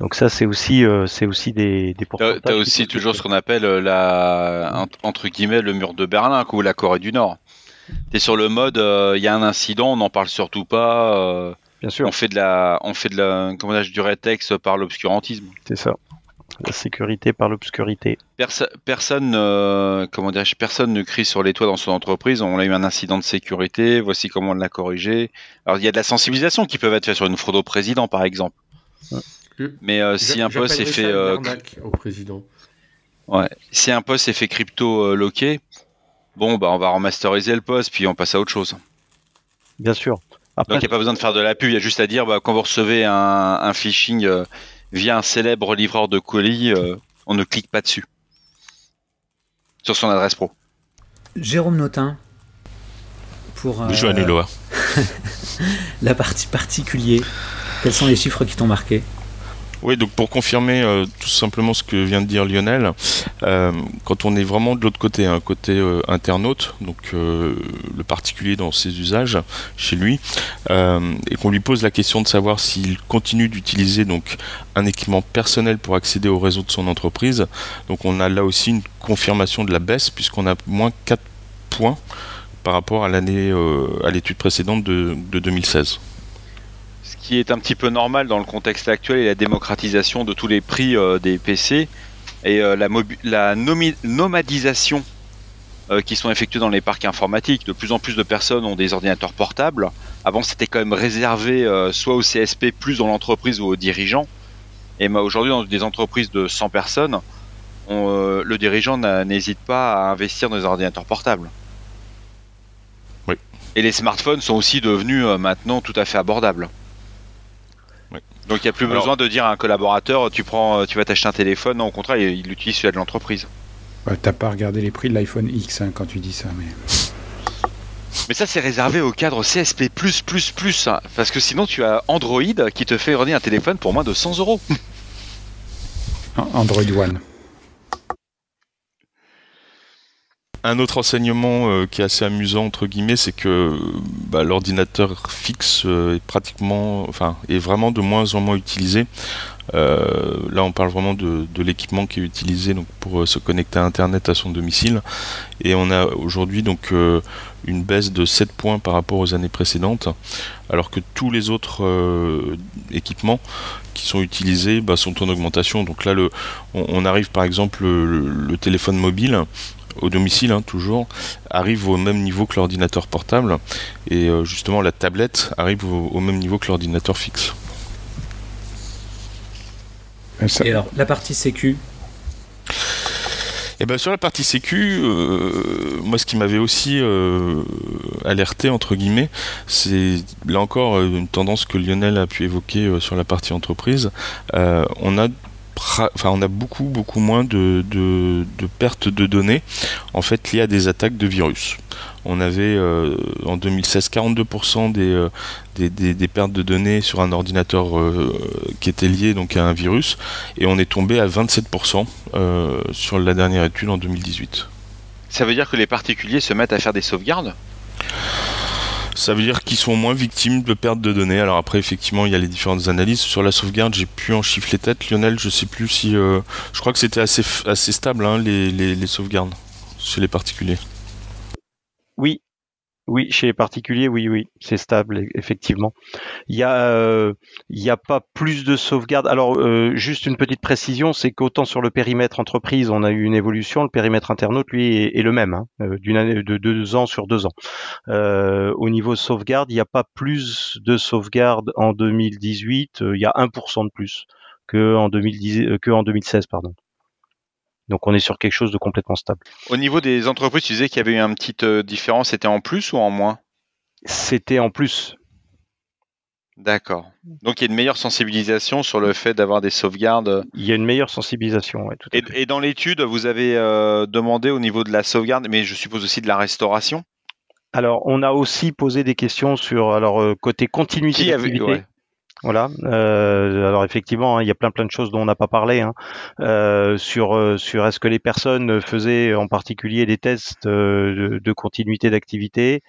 Donc ça, c'est aussi, c'est aussi des, des pourcentages. T'as aussi toujours ce qu'on appelle la, entre guillemets, le mur de Berlin, ou la Corée du Nord. T'es sur le mode, il y a un incident, on n'en parle surtout pas Bien sûr. On fait de la, on fait de la, comment du rétex par l'obscurantisme. C'est ça. La sécurité par l'obscurité. personne, euh, comment personne ne crie sur les toits dans son entreprise. On a eu un incident de sécurité. Voici comment on l'a corrigé. Alors il y a de la sensibilisation qui peut être faite sur une fraude au président, par exemple. Mais euh, si un poste est fait euh, au président. Ouais. Si un poste est fait crypto loqué, bon bah on va remasteriser le poste puis on passe à autre chose. Bien sûr. Donc il n'y a pas besoin de faire de la pub, il y a juste à dire bah, quand vous recevez un, phishing euh, via un célèbre livreur de colis, euh, on ne clique pas dessus. Sur son adresse pro. Jérôme Notin, pour euh, la partie particulier, quels sont les chiffres qui t'ont marqué? Oui, donc pour confirmer euh, tout simplement ce que vient de dire Lionel, euh, quand on est vraiment de l'autre côté, un hein, côté euh, internaute, donc le particulier dans ses usages chez lui, et qu'on lui pose la question de savoir s'il continue d'utiliser donc un équipement personnel pour accéder au réseau de son entreprise, donc on a là aussi une confirmation de la baisse puisqu'on a moins 4 points par rapport à l'année à l'étude précédente de 2016 qui est un petit peu normal dans le contexte actuel et la démocratisation de tous les prix euh, des PC et euh, la, la nomadisation euh, qui sont effectuées dans les parcs informatiques. De plus en plus de personnes ont des ordinateurs portables. Avant, c'était quand même réservé soit au CSP, plus dans l'entreprise ou aux dirigeants. Et aujourd'hui, dans des entreprises de 100 personnes, le dirigeant n'hésite pas à investir dans des ordinateurs portables. Oui. Et les smartphones sont aussi devenus maintenant tout à fait abordables. Donc il n'y a plus besoin de dire à un collaborateur tu prends, tu vas t'acheter un téléphone. Non, au contraire, il, utilise celui de l'entreprise. Bah, T'as pas regardé les prix de l'iPhone X hein, quand tu dis ça, mais. Mais ça, c'est réservé au cadre CSP, hein, parce que sinon, tu as Android qui te fait redire un téléphone pour moins de 100 euros. Android One. Un autre enseignement euh, qui est assez amusant entre guillemets, c'est que bah, l'ordinateur fixe euh, est pratiquement, enfin, est vraiment de moins en moins utilisé. Euh, là, on parle vraiment de, l'équipement qui est utilisé donc, pour se connecter à Internet à son domicile. Et on a aujourd'hui donc une baisse de 7 points par rapport aux années précédentes, alors que tous les autres équipements qui sont utilisés bah, sont en augmentation. Donc là, on, arrive par exemple le téléphone mobile au domicile hein, toujours, arrive au même niveau que l'ordinateur portable et euh, justement la tablette arrive au, même niveau que l'ordinateur fixe. Et alors la partie sécu et eh ben sur la partie sécu, euh, moi ce qui m'avait aussi euh, alerté entre guillemets, c'est là encore une tendance que Lionel a pu évoquer sur la partie entreprise. on a on a beaucoup beaucoup moins de, pertes de données en fait liées à des attaques de virus. On avait euh, en 2016 42% euh, des, des, pertes de données sur un ordinateur euh, qui était lié donc à un virus et on est tombé à 27% sur la dernière étude en 2018. Ça veut dire que les particuliers se mettent à faire des sauvegardes? Ça veut dire qu'ils sont moins victimes de perte de données. Alors après, effectivement, il y a les différentes analyses. Sur la sauvegarde, j'ai pu en chiffrer tête. Lionel, je sais plus si... Euh, je crois que c'était assez, assez stable, hein, les, les sauvegardes, chez les particuliers. Oui, oui, chez les particuliers, oui, oui, c'est stable, e-, effectivement. Il y a, euh, y a pas plus de sauvegarde. Alors, euh, juste une petite précision, c'est qu'autant sur le périmètre entreprise, on a eu une évolution, le périmètre internaute, lui, est, le même, hein, euh, d'une année de deux ans sur deux ans. au niveau sauvegarde, il n'y a pas plus de sauvegarde en 2018, il y a 1% de plus que en 2010, que en 2016, pardon. Donc on est sur quelque chose de complètement stable. Au niveau des entreprises, tu disais qu'il y avait eu une petite euh, différence, c'était en plus ou en moins? C'était en plus. D'accord. Donc il y a une meilleure sensibilisation sur le fait d'avoir des sauvegardes. Il y a une meilleure sensibilisation, oui. et, dans l'étude, vous avez euh, demandé au niveau de la sauvegarde, mais je suppose aussi de la restauration? Alors, on a aussi posé des questions sur alors euh, côté continuité d'activité. Voilà. Euh, alors effectivement, hein, il y a plein plein de choses dont on n'a pas parlé hein. euh, sur euh, sur est-ce que les personnes faisaient en particulier des tests de, continuité d'activité.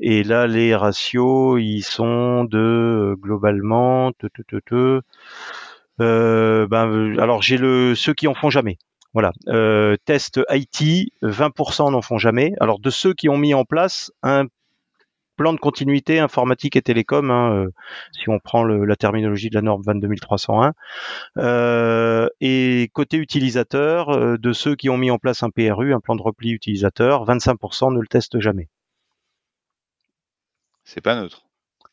Et là, les ratios, ils sont de globalement. ben, alors j'ai le ceux qui en font jamais. Voilà. test IT, 20% n'en font jamais. Alors de ceux qui ont mis en place un plan de continuité informatique et télécom, hein, euh, si on prend la terminologie de la norme 22301. Euh, et côté utilisateur, euh, de ceux qui ont mis en place un PRU, un plan de repli utilisateur, 25% ne le testent jamais. C'est pas neutre.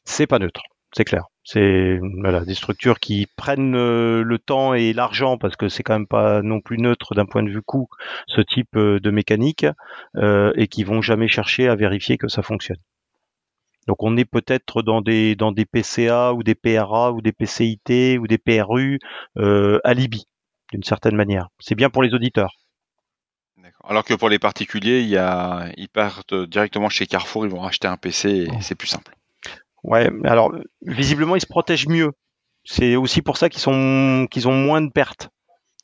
C'est pas neutre, c'est clair. C'est voilà, des structures qui prennent le temps et l'argent parce que c'est quand même pas non plus neutre d'un point de vue coût ce type de mécanique et qui vont jamais chercher à vérifier que ça fonctionne. Donc on est peut-être dans des dans des PCA ou des PRA ou des PCIT ou des PRU euh, alibi d'une certaine manière. C'est bien pour les auditeurs. Alors que pour les particuliers, il y a, ils partent directement chez Carrefour, ils vont acheter un PC et oh. c'est plus simple. Ouais, alors visiblement ils se protègent mieux C'est aussi pour ça qu'ils sont qu'ils ont moins de pertes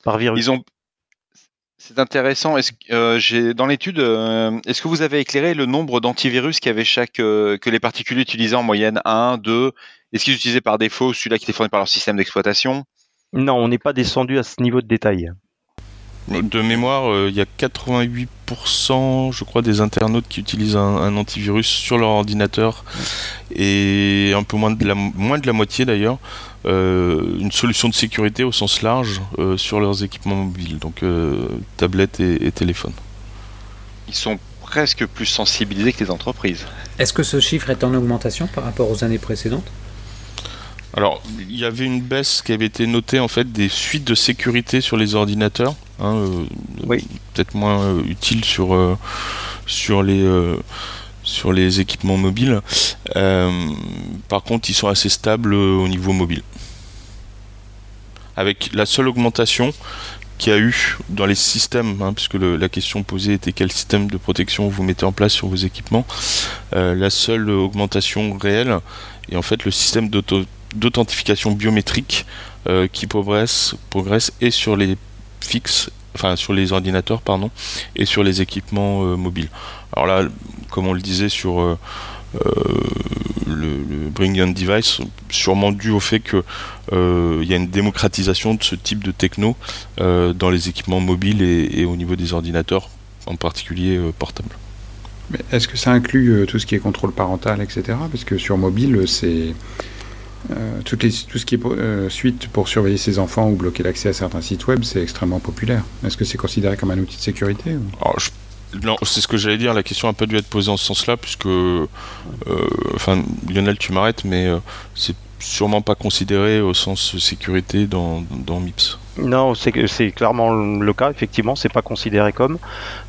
par virus. Ils ont c'est intéressant. Est-ce euh, j'ai dans l'étude, euh, est-ce que vous avez éclairé le nombre d'antivirus qu'avait chaque euh, que les particuliers utilisaient en moyenne? 1, 2 Est-ce qu'ils utilisaient par défaut? Celui-là qui était fourni par leur système d'exploitation? Non, on n'est pas descendu à ce niveau de détail. De mémoire, il y a 88%, je crois, des internautes qui utilisent un, antivirus sur leur ordinateur et un peu moins de la, moins de la moitié d'ailleurs euh, une solution de sécurité au sens large euh, sur leurs équipements mobiles, donc euh, tablettes et, téléphones. Ils sont presque plus sensibilisés que les entreprises. Est-ce que ce chiffre est en augmentation par rapport aux années précédentes? Alors, il y avait une baisse qui avait été notée en fait des suites de sécurité sur les ordinateurs, hein, peut-être moins utile sur sur les sur les équipements mobiles. par contre, ils sont assez stables au niveau mobile avec la seule augmentation qu'il y a eu dans les systèmes, hein, puisque la question posée était quel système de protection vous mettez en place sur vos équipements, euh, la seule augmentation réelle est en fait le système d'authentification biométrique euh, qui progresse, progresse et sur les fixes, enfin sur les ordinateurs pardon, et sur les équipements euh, mobiles. Alors là, comme on le disait sur le, Bring Your Device, sûrement dû au fait qu'il euh, y a une démocratisation de ce type de techno euh, dans les équipements mobiles et, au niveau des ordinateurs, en particulier euh, portables. Est-ce que ça inclut tout ce qui est contrôle parental, etc. Parce que sur mobile, c'est tout, tout, ce qui est suite pour surveiller ses enfants ou bloquer l'accès à certains sites web, c'est extrêmement populaire. Est-ce que c'est considéré comme un outil de sécurité non, c'est ce que j'allais dire. La question a pas dû être posée en ce sens-là, puisque, euh, enfin, Lionel, tu m'arrêtes, mais euh, c'est sûrement pas considéré au sens sécurité dans, dans MIPS. Non, c'est clairement le cas. Effectivement, c'est pas considéré comme.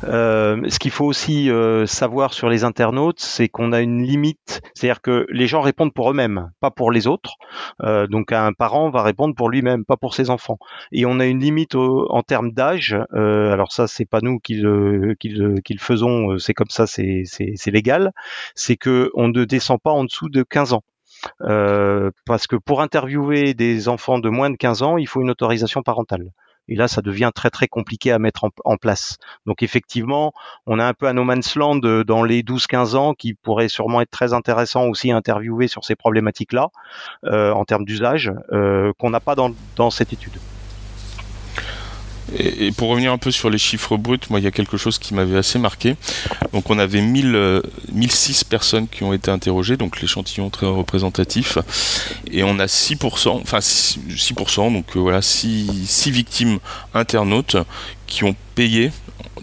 Euh, ce qu'il faut aussi euh, savoir sur les internautes, c'est qu'on a une limite. C'est-à-dire que les gens répondent pour eux-mêmes, pas pour les autres. Euh, donc un parent va répondre pour lui-même, pas pour ses enfants. Et on a une limite en termes d'âge. alors ça, c'est pas nous qui le, qui le, qui le faisons. C'est comme ça, c'est légal. C'est que on ne descend pas en dessous de 15 ans. Euh, parce que pour interviewer des enfants de moins de 15 ans, il faut une autorisation parentale. Et là, ça devient très très compliqué à mettre en, place. Donc effectivement, on a un peu un no man's land euh, dans les 12-15 ans qui pourrait sûrement être très intéressant aussi à interviewer sur ces problématiques-là, euh, en termes d'usage, qu'on n'a pas dans cette étude. Et, pour revenir un peu sur les chiffres bruts, moi il y a quelque chose qui m'avait assez marqué. Donc on avait 1000, 1006 euh, personnes qui ont été interrogées, donc l'échantillon très représentatif, et on a 6%, enfin 6%, donc euh, voilà, 6, victimes internautes qui ont payé,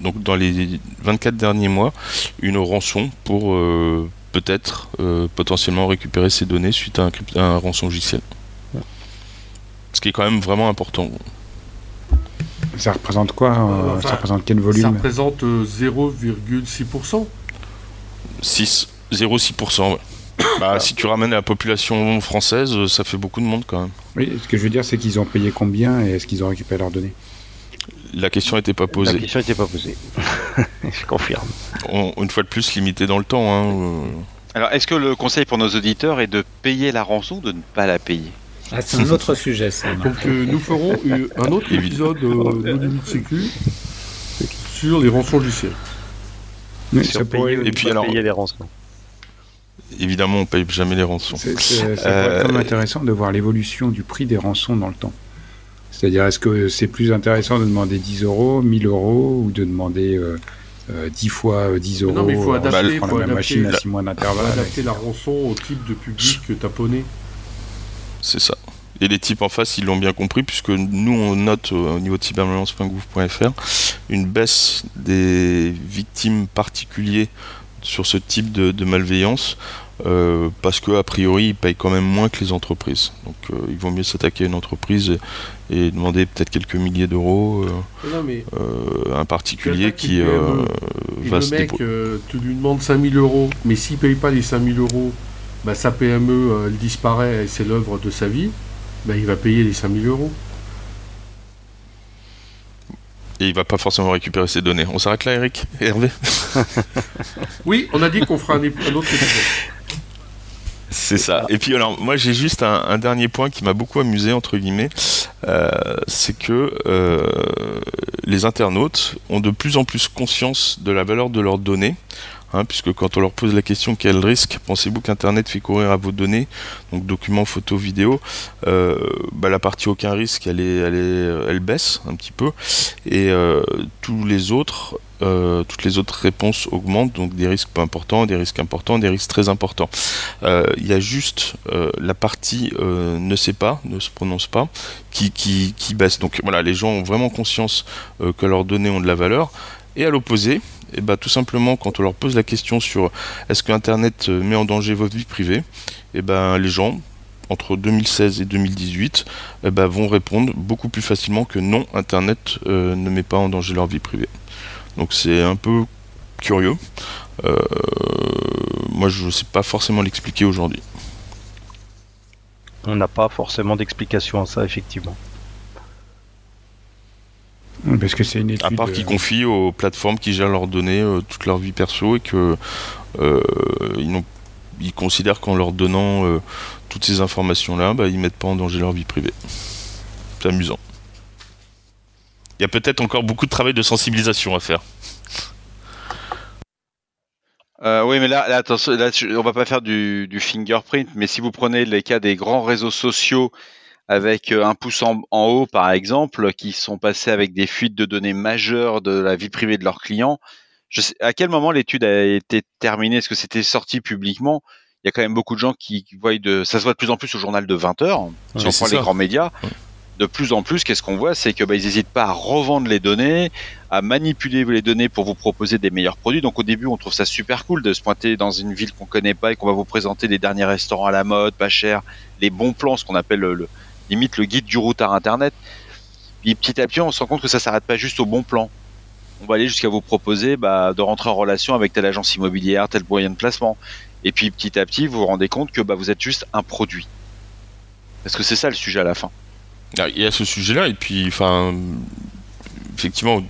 donc dans les 24 derniers mois, une rançon pour euh, peut-être potentiellement récupérer ces données suite à un, à un rançon logiciel. Ce qui est quand même vraiment important. Ça représente quoi euh, Ça représente quel volume Ça représente 0,6%. 6, 0,6%. Bah, si tu ramènes la population française, euh, ça fait beaucoup de monde quand même. Oui, ce que je veux dire, c'est qu'ils ont payé combien et est-ce qu'ils ont récupéré leurs données? La question n'était pas posée. La question n'était pas posée. je confirme. une fois de plus, limité dans le temps. Hein, euh. Alors, est-ce que le conseil pour nos auditeurs est de payer la rançon ou de ne pas la payer? Ah, c'est un autre sujet, ça. Donc euh, nous ferons un autre épisode euh, de Sécu sur les rançons logicielles. Oui, ça pourrait... Et puis alors, payer les rançons. Évidemment, on paye jamais les rançons. C'est euh... quand même intéressant de voir l'évolution du prix des rançons dans le temps. C'est-à-dire, est-ce que c'est plus intéressant de demander 10 euros, 1000 euros, ou de demander euh, 10 euh, fois 10 euros Non, mais il faut adapter, faut la machine à 6 mois d'intervalle. adapter la rançon au type de public taponné. C'est ça. Et les types en face, ils l'ont bien compris, puisque nous, on note au niveau de cybermalveillance.gouv.fr une baisse des victimes particuliers sur ce type de, malveillance, euh, parce qu'a priori, ils payent quand même moins que les entreprises. Donc, euh, il vaut mieux s'attaquer à une entreprise et, demander peut-être quelques milliers d'euros euh, à un particulier qui va se mec, tu lui demandes 5000 euros, mais s'il paye pas les 5000 euros, bah, sa PME euh, elle disparaît et c'est l'œuvre de sa vie, bah, il va payer les 5000 euros. Et il va pas forcément récupérer ses données. On s'arrête là, Eric Hervé? Oui, on a dit qu'on fera un, autre épisode. C'est ça. Et puis alors, moi j'ai juste un, dernier point qui m'a beaucoup amusé entre guillemets, euh, c'est que euh, les internautes ont de plus en plus conscience de la valeur de leurs données. Hein, puisque quand on leur pose la question quel risque pensez-vous qu'Internet fait courir à vos données, donc documents, photos, vidéos, euh, bah, la partie aucun risque, elle, est, elle, est, elle baisse un petit peu, et tous les autres euh, toutes les autres réponses augmentent, donc des risques pas importants, des risques importants, des risques très importants. Euh, il y a juste euh, la partie ne sait pas, ne se prononce pas, qui, qui, qui, baisse. Donc voilà, les gens ont vraiment conscience que leurs données ont de la valeur. Et à l'opposé, et eh ben, tout simplement, quand on leur pose la question sur est-ce que Internet met en danger votre vie privée, et eh ben, les gens, entre 2016 et 2018, eh ben, vont répondre beaucoup plus facilement que non, Internet ne met pas en danger leur vie privée. Donc c'est un peu curieux. Euh, moi, je ne sais pas forcément l'expliquer aujourd'hui. On n'a pas forcément d'explication à ça, effectivement. Parce que c'est une À part qu'ils confient aux plateformes qui gèrent leurs données euh, toute leur vie perso et que euh, ils, considèrent qu'en leur donnant toutes ces informations-là, bah, ils mettent pas en danger leur vie privée. C'est amusant. Il y a peut-être encore beaucoup de travail de sensibilisation à faire. Euh, oui, mais là, attention, là, on va pas faire du, fingerprint, mais si vous prenez les cas des grands réseaux sociaux avec euh, un pouce en, haut, par exemple, qui sont passés avec des fuites de données majeures de la vie privée de leurs clients, je sais, à quel moment l'étude a été terminée? Est-ce que c'était sorti publiquement? Il y a quand même beaucoup de gens qui voient de, ça se voit de plus en plus au journal de 20 heures, si on prend les grands médias de plus en plus, qu'est-ce qu'on voit? C'est que bah, ils n'hésitent pas à revendre les données, à manipuler les données pour vous proposer des meilleurs produits. Donc au début, on trouve ça super cool de se pointer dans une ville qu'on connaît pas et qu'on va vous présenter les derniers restaurants à la mode, pas cher, les bons plans, ce qu'on appelle le, limite le guide du routard internet. Puis petit à petit, on se rend compte que ça s'arrête pas juste au bon plan. On va aller jusqu'à vous proposer bah, de rentrer en relation avec telle agence immobilière, tel moyen de placement. Et puis petit à petit, vous vous rendez compte que bah, vous êtes juste un produit. Parce que c'est ça le sujet à la fin. Ah, il y a ce sujet-là, et puis, enfin, effectivement,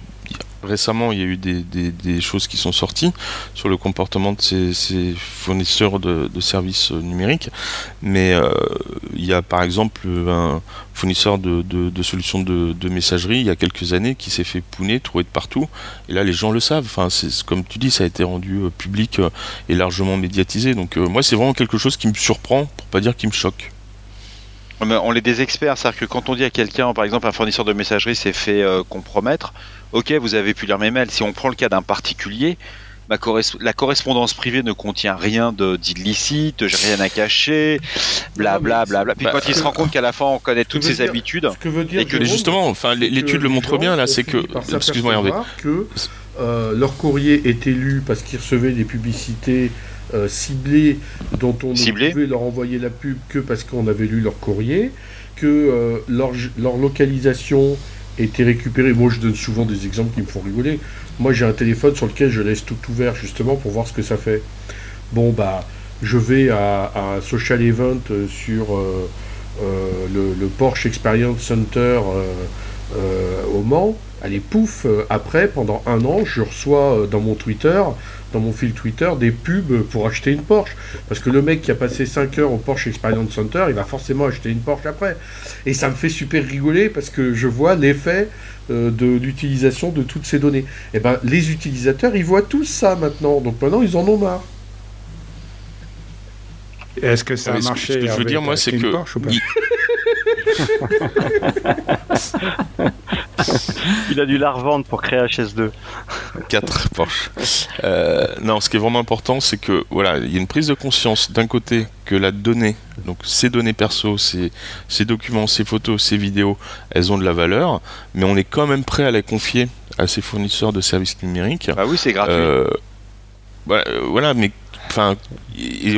récemment, il y a eu des, choses qui sont sorties sur le comportement de ces, fournisseurs de, services numériques. Mais euh, il y a par exemple un fournisseur de, solutions de, messagerie il y a quelques années qui s'est fait pouner, trouver de partout. Et là, les gens le savent. Enfin, comme tu dis, ça a été rendu euh, public euh, et largement médiatisé. Donc moi, c'est vraiment quelque chose qui me surprend, pour pas dire qui me choque. On est des experts, c'est-à-dire que quand on dit à quelqu'un, par exemple un fournisseur de messagerie s'est fait euh, compromettre, ok, vous avez pu lire mes mails. Si on prend le cas d'un particulier, la correspondance privée ne contient rien d'illicite, j'ai rien à cacher, blablabla. Bla, bla, Puis bah, quand il se rend compte qu'à la fin on connaît toutes ses habitudes, que veut dire, et que justement, enfin l'étude le montre bien là, c'est que, excuse-moi Hervé, que euh, leur courrier est élu parce qu'ils recevaient des publicités euh, ciblés dont on ne pouvait leur envoyer la pub que parce qu'on avait lu leur courrier, que euh, leur, leur, localisation était récupérée. Moi, je donne souvent des exemples qui me font rigoler. Moi, j'ai un téléphone sur lequel je laisse tout ouvert justement pour voir ce que ça fait. Bon, bah, je vais à, un social event euh, sur le, le, Porsche Experience Center au Mans. Allez, pouf, après, pendant un an, je reçois dans mon Twitter dans mon fil Twitter des pubs pour acheter une Porsche. Parce que le mec qui a passé 5 heures au Porsche Experience Center, il va forcément acheter une Porsche après. Et ça me fait super rigoler parce que je vois l'effet euh, de l'utilisation de toutes ces données. Et eh ben les utilisateurs, ils voient tous ça maintenant. Donc maintenant, ils en ont marre. Est-ce que ça a marché Ce que je veux dire, moi, c'est que. Il a dû la revendre pour créer HS2. 4 Porsche. Euh, non, ce qui est vraiment important, c'est que voilà, il y a une prise de conscience d'un côté que la donnée, donc ces données perso, ces, ces documents, ces photos, ces vidéos, elles ont de la valeur, mais on est quand même prêt à les confier à ces fournisseurs de services numériques. Ah oui, c'est gratuit. Euh, euh, voilà, mais enfin,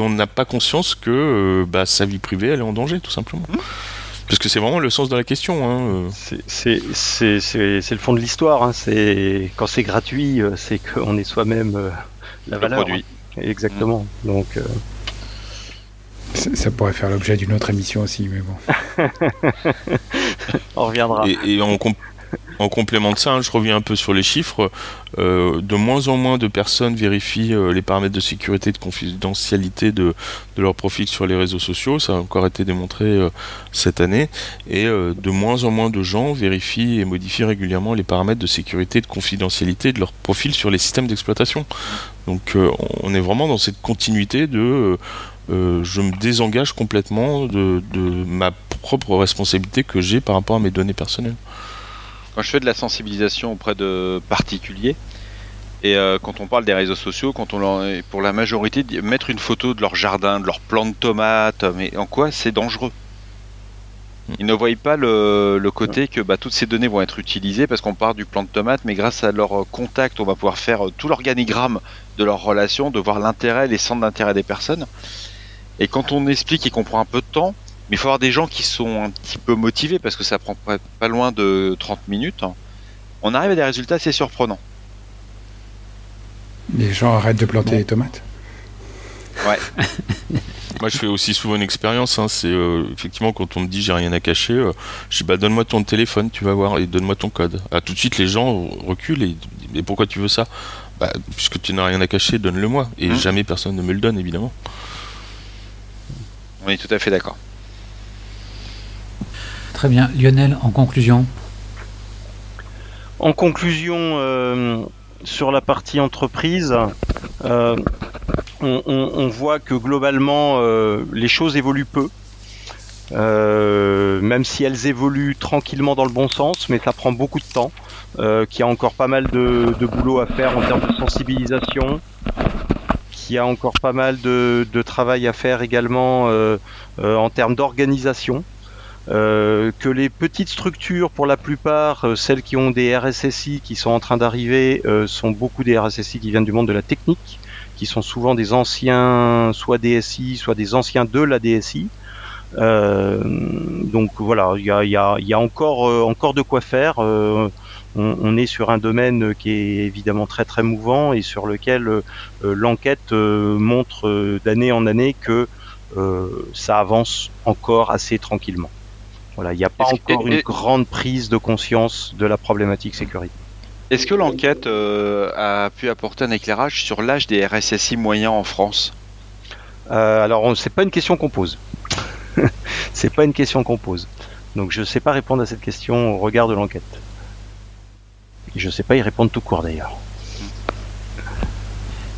on n'a pas conscience que bah, sa vie privée, elle est en danger, tout simplement. Mmh. Parce que c'est vraiment le sens de la question. Hein. C'est le fond de l'histoire. Hein. Quand c'est gratuit, euh, c'est qu'on est soi-même euh, la valeur. Produit. Exactement. Mm. Donc. Euh, ça, pourrait faire l'objet d'une autre émission aussi, mais bon. on reviendra. Et, on, en complément de ça, hein, je reviens un peu sur les chiffres. Euh, de moins en moins de personnes vérifient euh, les paramètres de sécurité et de confidentialité de, leur profil sur les réseaux sociaux. Ça a encore été démontré euh, cette année. Et de moins en moins de gens vérifient et modifient régulièrement les paramètres de sécurité et de confidentialité de leur profil sur les systèmes d'exploitation. Donc on est vraiment dans cette continuité de je me désengage complètement de, de ma propre responsabilité que j'ai par rapport à mes données personnelles quand je fais de la sensibilisation auprès de particuliers, et euh, quand on parle des réseaux sociaux, quand on pour la majorité, mettre une photo de leur jardin, de leur plant de tomates, mais en quoi c'est dangereux? Hmm. Ils ne voient pas le, côté que bah, toutes ces données vont être utilisées parce qu'on part du plant de tomates, mais grâce à leur contact, on va pouvoir faire tout l'organigramme de leur relation, de voir l'intérêt, les centres d'intérêt des personnes. Et quand on explique et qu'on prend un peu de temps, mais il faut avoir des gens qui sont un petit peu motivés parce que ça prend pas loin de 30 minutes. On arrive à des résultats assez surprenants. Les gens arrêtent de planter les tomates. Ouais. Moi, je fais aussi souvent une expérience. Hein. c'est euh, effectivement quand on me dit j'ai rien à cacher, euh, je dis bah donne-moi ton téléphone, tu vas voir, et donne-moi ton code. À tout de suite, les gens reculent et, et pourquoi tu veux ça? Bah, puisque tu n'as rien à cacher, donne-le-moi. Et mmh. jamais personne ne me le donne, évidemment. On est tout à fait d'accord. Très bien. Lionel, en conclusion En conclusion, euh, sur la partie entreprise, euh, on, voit que globalement, euh, les choses évoluent peu. même si elles évoluent tranquillement dans le bon sens, mais ça prend beaucoup de temps, qu'il y a encore pas mal de, boulot à faire en termes de sensibilisation, qu'il y a encore pas mal de travail à faire également en termes d'organisation. Euh, que les petites structures, pour la plupart, euh, celles qui ont des RSSI qui sont en train d'arriver, euh, sont beaucoup des RSSI qui viennent du monde de la technique, qui sont souvent des anciens, soit DSI, soit des anciens de la DSI. donc voilà, il y a, y, a, y a, encore, encore de quoi faire. On, on, est sur un domaine qui est évidemment très très mouvant et sur lequel l'enquête montre d'année en année que ça avance encore assez tranquillement. Voilà, il n'y a pas encore une grande prise de conscience de la problématique sécurité. Est-ce que l'enquête euh, a pu apporter un éclairage sur l'âge des RSSI moyens en France? Euh, Alors, c'est pas une question qu'on pose. c'est pas une question qu'on pose. Donc, je ne sais pas répondre à cette question au regard de l'enquête. Je ne sais pas y répondre tout court d'ailleurs.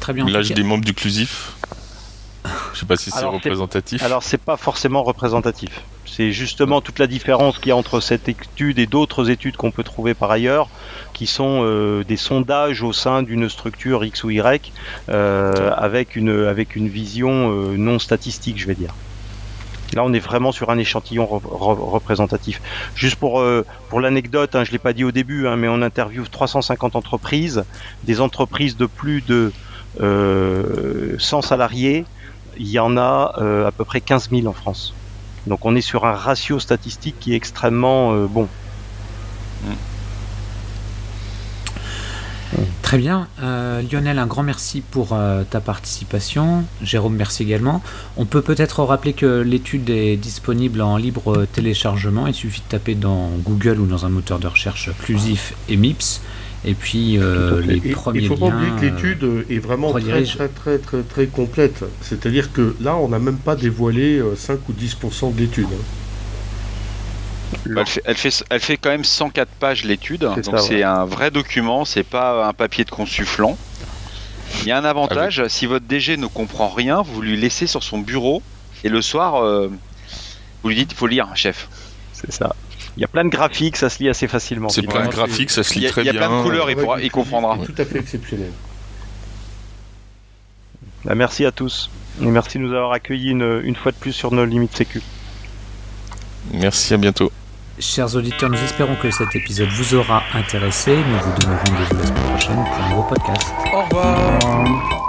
Très bien. L'âge des membres du Clusif? Je sais pas si c'est représentatif. Alors, c'est pas forcément représentatif. C'est justement toute la différence qu'il y a entre cette étude et d'autres études qu'on peut trouver par ailleurs, qui sont euh, des sondages au sein d'une structure X ou Y, euh, avec, une, vision euh, non statistique, je vais dire. Là, on est vraiment sur un échantillon représentatif. Juste pour, pour l'anecdote, hein, je ne l'ai pas dit au début, hein, mais on interviewe 350 entreprises, des entreprises de plus de 100 salariés, il y en a à peu près 15 000 en France. Donc on est sur un ratio statistique qui est extrêmement euh, bon. Très bien. Euh, Lionel, un grand merci pour euh, ta participation. Jérôme, merci également. On peut peut-être rappeler que l'étude est disponible en libre téléchargement. Il suffit de taper dans Google ou dans un moteur de recherche Clusif et MIPS. Et puis euh, les premiers Il faut pas oublier que l'étude est vraiment très, très, très, très, très, complète. C'est-à-dire que là, on n'a même pas dévoilé 5 euh, ou 10% de l'étude. Hein. Elle fait, elle, fait, elle fait, quand même 104 pages l'étude, donc c'est un vrai document, c'est pas un papier de consufflant. Il y a un avantage, ah si votre DG ne comprend rien, vous lui laissez sur son bureau et le soir, euh, vous lui dites il faut lire, chef. C'est ça. Il y a plein de graphiques, ça se lit assez facilement. C'est plein de graphiques, ça se lit très bien. Il y a plein de couleurs, il, pourra, il comprendra. Tout à fait exceptionnel. Bah, merci à tous. Et merci de nous avoir accueillis une, une fois de plus sur nos limites sécu. Merci, à bientôt. Chers auditeurs, nous espérons que cet épisode vous aura intéressé. Nous vous donnons rendez-vous la semaine prochaine pour un nouveau podcast. Au revoir.